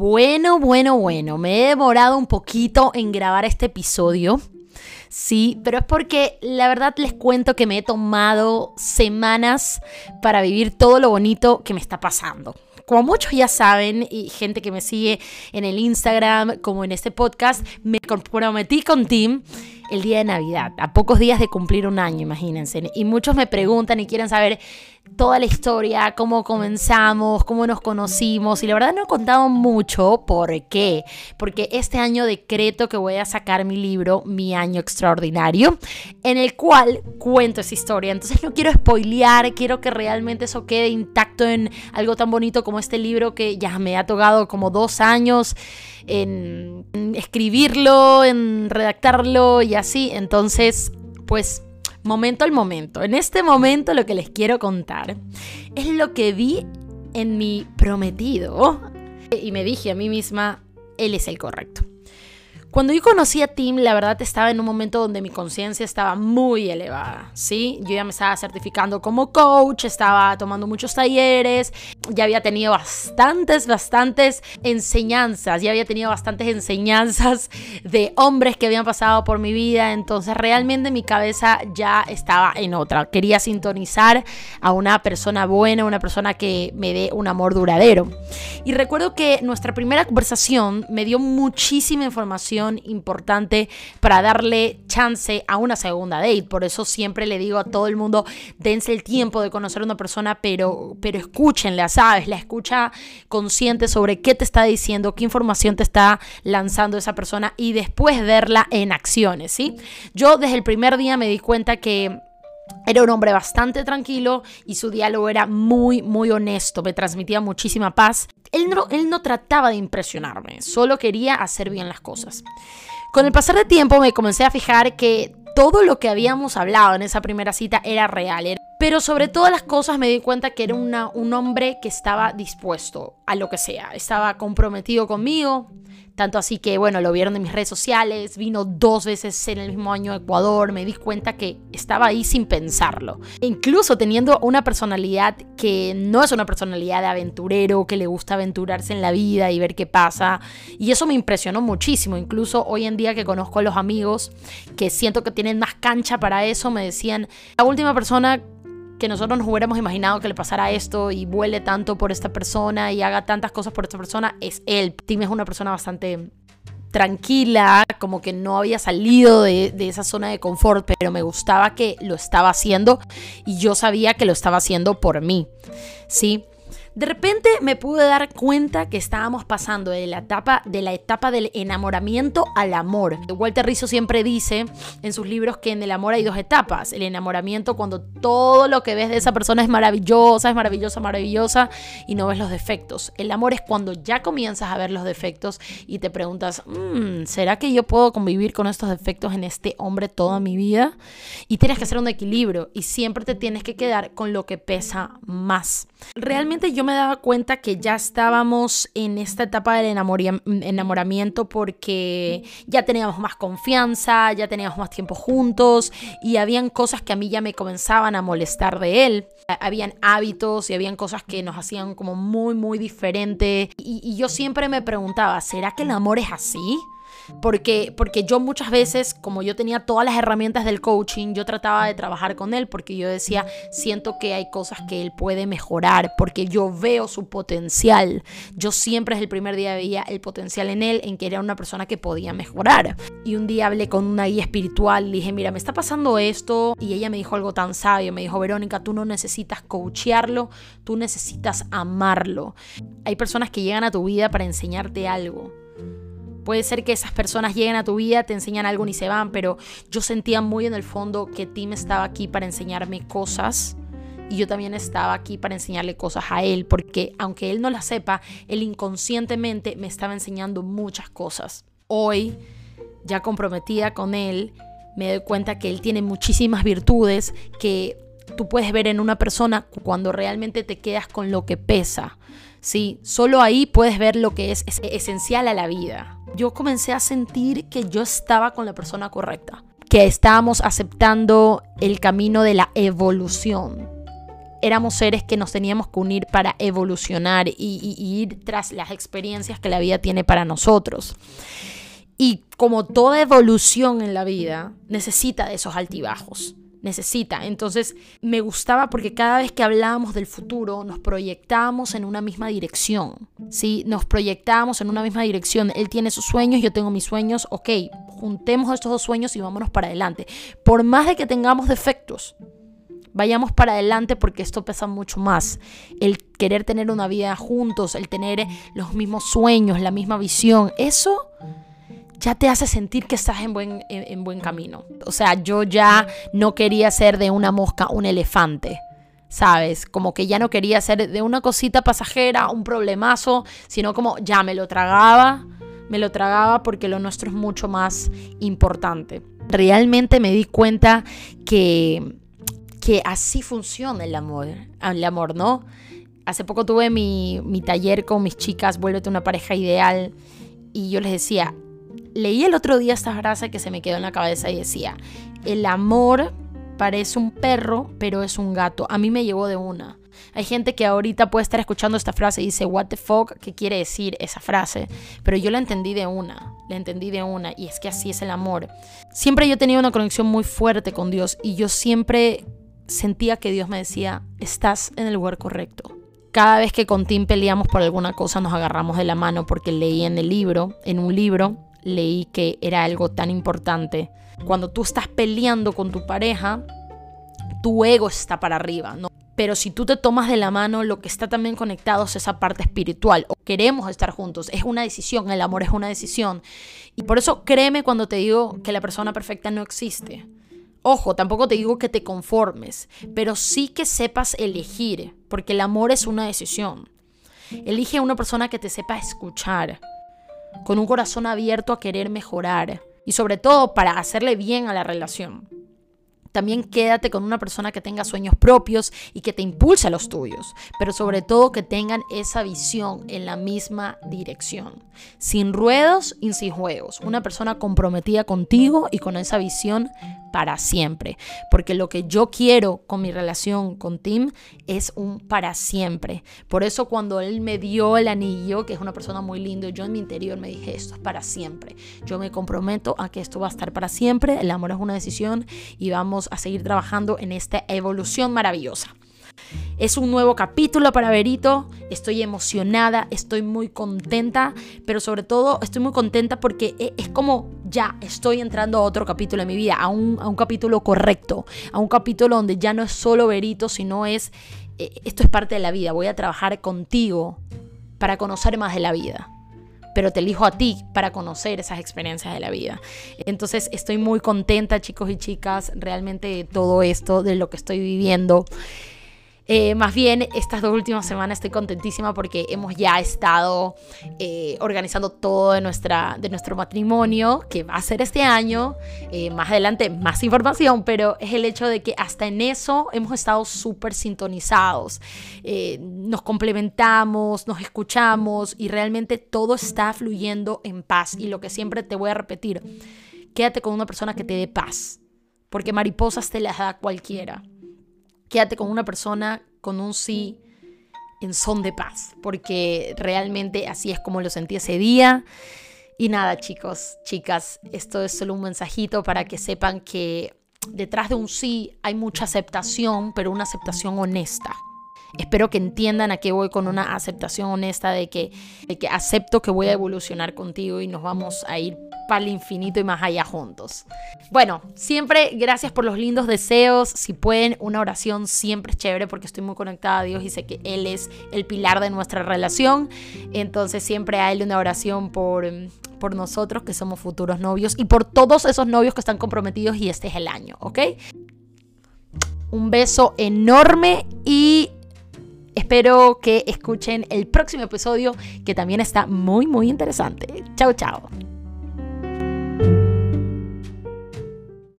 Bueno, bueno, bueno, me he demorado un poquito en grabar este episodio. Sí, pero es porque la verdad les cuento que me he tomado semanas para vivir todo lo bonito que me está pasando. Como muchos ya saben, y gente que me sigue en el Instagram, como en este podcast, me comprometí con Tim el día de Navidad, a pocos días de cumplir un año, imagínense. Y muchos me preguntan y quieren saber toda la historia, cómo comenzamos, cómo nos conocimos. Y la verdad no he contado mucho. ¿Por qué? Porque este año decreto que voy a sacar mi libro, Mi Año Extraordinario, en el cual cuento esa historia. Entonces no quiero spoilear, quiero que realmente eso quede intacto en algo tan bonito como este libro que ya me ha tocado como dos años en, escribirlo, en redactarlo y así. Entonces, pues momento al momento. En este momento lo que les quiero contar es lo que vi en mi prometido y me dije a mí misma, él es el correcto. Cuando yo conocí a Tim, la verdad estaba en un momento donde mi conciencia estaba muy elevada, ¿sí? Yo ya me estaba certificando como coach, estaba tomando muchos talleres, ya había tenido bastantes, bastantes enseñanzas, ya había tenido bastantes enseñanzas de hombres que habían pasado por mi vida, entonces realmente mi cabeza ya estaba en otra. Quería sintonizar a una persona buena, una persona que me dé un amor duradero. Y recuerdo que nuestra primera conversación me dio muchísima información importante para darle chance a una segunda date. Por eso siempre le digo a todo el mundo, dense el tiempo de conocer a una persona, pero, pero escúchenla, ¿sabes? La escucha consciente sobre qué te está diciendo, qué información te está lanzando esa persona y después verla en acciones, ¿sí? Yo desde el primer día me di cuenta que era un hombre bastante tranquilo y su diálogo era muy, muy honesto, me transmitía muchísima paz. Él no, él no trataba de impresionarme, solo quería hacer bien las cosas. Con el pasar del tiempo me comencé a fijar que todo lo que habíamos hablado en esa primera cita era real. Pero sobre todas las cosas me di cuenta que era un hombre que estaba dispuesto a lo que sea. Estaba comprometido conmigo, tanto así que, bueno, lo vieron en mis redes sociales, vino dos veces en el mismo año a Ecuador, me di cuenta que estaba ahí sin pensarlo. incluso teniendo una personalidad que no es una personalidad de aventurero, que le gusta aventurarse en la vida y ver qué pasa. Y eso me impresionó muchísimo. Incluso hoy en día que conozco a los amigos que siento que tienen más cancha para eso, me decían, la última persona que nosotros nos hubiéramos imaginado que le pasara esto y vuele tanto por esta persona y haga tantas cosas por esta persona, es él. Tim es una persona bastante tranquila, como que no había salido de, de, esa zona de confort, pero me gustaba que lo estaba haciendo y yo sabía que lo estaba haciendo por mí, ¿sí? De repente me pude dar cuenta que estábamos pasando de la etapa, de la etapa del enamoramiento al amor. Walter Rizzo siempre dice en sus libros que en el amor hay dos etapas. El enamoramiento cuando todo lo que ves de esa persona es maravillosa, es maravillosa, maravillosa y no ves los defectos. El amor es cuando ya comienzas a ver los defectos y te preguntas, mm, ¿será que yo puedo convivir con estos defectos en este hombre toda mi vida? Y tienes que hacer un equilibrio y siempre te tienes que quedar con lo que pesa más. Realmente yo yo me daba cuenta que ya estábamos en esta etapa del enamoramiento porque ya teníamos más confianza, ya teníamos más tiempo juntos y habían cosas que a mí ya me comenzaban a molestar de él. Habían hábitos y habían cosas que nos hacían como muy, muy diferente. Y, y yo siempre me preguntaba, ¿será que el amor es así? Porque, porque yo muchas veces, como yo tenía todas las herramientas del coaching, yo trataba de trabajar con él porque yo decía, siento que hay cosas que él puede mejorar, porque yo veo su potencial. Yo siempre desde el primer día veía el potencial en él, en que era una persona que podía mejorar. Y un día hablé con una guía espiritual, le dije, mira, me está pasando esto, y ella me dijo algo tan sabio, me dijo, Verónica, tú no necesitas coachearlo, tú necesitas amarlo. Hay personas que llegan a tu vida para enseñarte algo Puede ser que esas personas lleguen a tu vida, te enseñan algo y se van, pero yo sentía muy en el fondo que Tim estaba aquí para enseñarme cosas y yo también estaba aquí para enseñarle cosas a él, porque aunque él no las sepa, él inconscientemente me estaba enseñando muchas cosas. Hoy, ya comprometida con él, me doy cuenta que él tiene muchísimas virtudes que tú puedes ver en una persona cuando realmente te quedas con lo que pesa. Sí, solo ahí puedes ver lo que es esencial a la vida yo comencé a sentir que yo estaba con la persona correcta, que estábamos aceptando el camino de la evolución. éramos seres que nos teníamos que unir para evolucionar y, y ir tras las experiencias que la vida tiene para nosotros. Y como toda evolución en la vida, necesita de esos altibajos necesita. Entonces me gustaba porque cada vez que hablábamos del futuro nos proyectábamos en una misma dirección, ¿sí? Nos proyectábamos en una misma dirección. Él tiene sus sueños, yo tengo mis sueños, ok, juntemos estos dos sueños y vámonos para adelante. Por más de que tengamos defectos, vayamos para adelante porque esto pesa mucho más. El querer tener una vida juntos, el tener los mismos sueños, la misma visión, eso ya te hace sentir que estás en buen, en, buen camino. O sea, yo ya no quería ser de una mosca un elefante. ¿sabes? Como que ya no quería ser de una cosita pasajera, un problemazo, sino como ya me lo tragaba, me lo tragaba porque lo nuestro es mucho más importante. Realmente me di cuenta que, que así funciona el amor, el amor, ¿no? Hace poco tuve mi, mi taller con mis chicas, vuélvete una pareja ideal, y yo les decía, leí el otro día esta frase que se me quedó en la cabeza y decía, el amor parece un perro, pero es un gato. A mí me llegó de una. Hay gente que ahorita puede estar escuchando esta frase y dice, what the fuck, ¿qué quiere decir esa frase? Pero yo la entendí de una, la entendí de una, y es que así es el amor. Siempre yo he tenido una conexión muy fuerte con Dios y yo siempre sentía que Dios me decía, estás en el lugar correcto. Cada vez que con Tim peleamos por alguna cosa nos agarramos de la mano porque leí en el libro, en un libro, leí que era algo tan importante. Cuando tú estás peleando con tu pareja, tu ego está para arriba, ¿no? Pero si tú te tomas de la mano, lo que está también conectado es esa parte espiritual. O queremos estar juntos. Es una decisión. El amor es una decisión. Y por eso créeme cuando te digo que la persona perfecta no existe. Ojo, tampoco te digo que te conformes, pero sí que sepas elegir, porque el amor es una decisión. Elige a una persona que te sepa escuchar, con un corazón abierto a querer mejorar y sobre todo para hacerle bien a la relación. También quédate con una persona que tenga sueños propios y que te impulse a los tuyos, pero sobre todo que tengan esa visión en la misma dirección. Sin ruedos y sin juegos. Una persona comprometida contigo y con esa visión para siempre. Porque lo que yo quiero con mi relación con Tim es un para siempre. Por eso cuando él me dio el anillo, que es una persona muy lindo, yo en mi interior me dije, esto es para siempre. Yo me comprometo a que esto va a estar para siempre. El amor es una decisión y vamos a seguir trabajando en esta evolución maravillosa. Es un nuevo capítulo para Verito, estoy emocionada, estoy muy contenta, pero sobre todo estoy muy contenta porque e, es como ya estoy entrando a otro capítulo de mi vida, a un, a un capítulo correcto, a un capítulo donde ya no es solo Verito, sino es, e, esto es parte de la vida, voy a trabajar contigo para conocer más de la vida pero te elijo a ti para conocer esas experiencias de la vida. Entonces estoy muy contenta, chicos y chicas, realmente de todo esto, de lo que estoy viviendo. Eh, más bien, estas dos últimas semanas estoy contentísima porque hemos ya estado eh, organizando todo de, nuestra, de nuestro matrimonio, que va a ser este año. Eh, más adelante, más información, pero es el hecho de que hasta en eso hemos estado súper sintonizados. nos complementamos, nos escuchamos y realmente todo está fluyendo en paz. Y lo que siempre te voy a repetir, quédate con una persona que te dé paz, porque mariposas te las da cualquiera quédate con una persona con un sí en son de paz, porque realmente así es como lo sentí ese día. Y nada, chicos, chicas, esto es solo un mensajito para que sepan que detrás de un sí hay mucha aceptación, pero una aceptación honesta. Espero que entiendan a qué voy con una aceptación honesta de que, de que acepto que voy a evolucionar contigo y nos vamos a ir para el infinito y más allá juntos. Bueno, siempre gracias por los lindos deseos. Si pueden, una oración siempre es chévere porque estoy muy conectada a Dios y sé que Él es el pilar de nuestra relación. Entonces siempre hay una oración por, por nosotros que somos futuros novios y por todos esos novios que están comprometidos y este es el año, ¿ok? Un beso enorme y Espero que escuchen el próximo episodio que también está muy muy interesante. Chao, chao.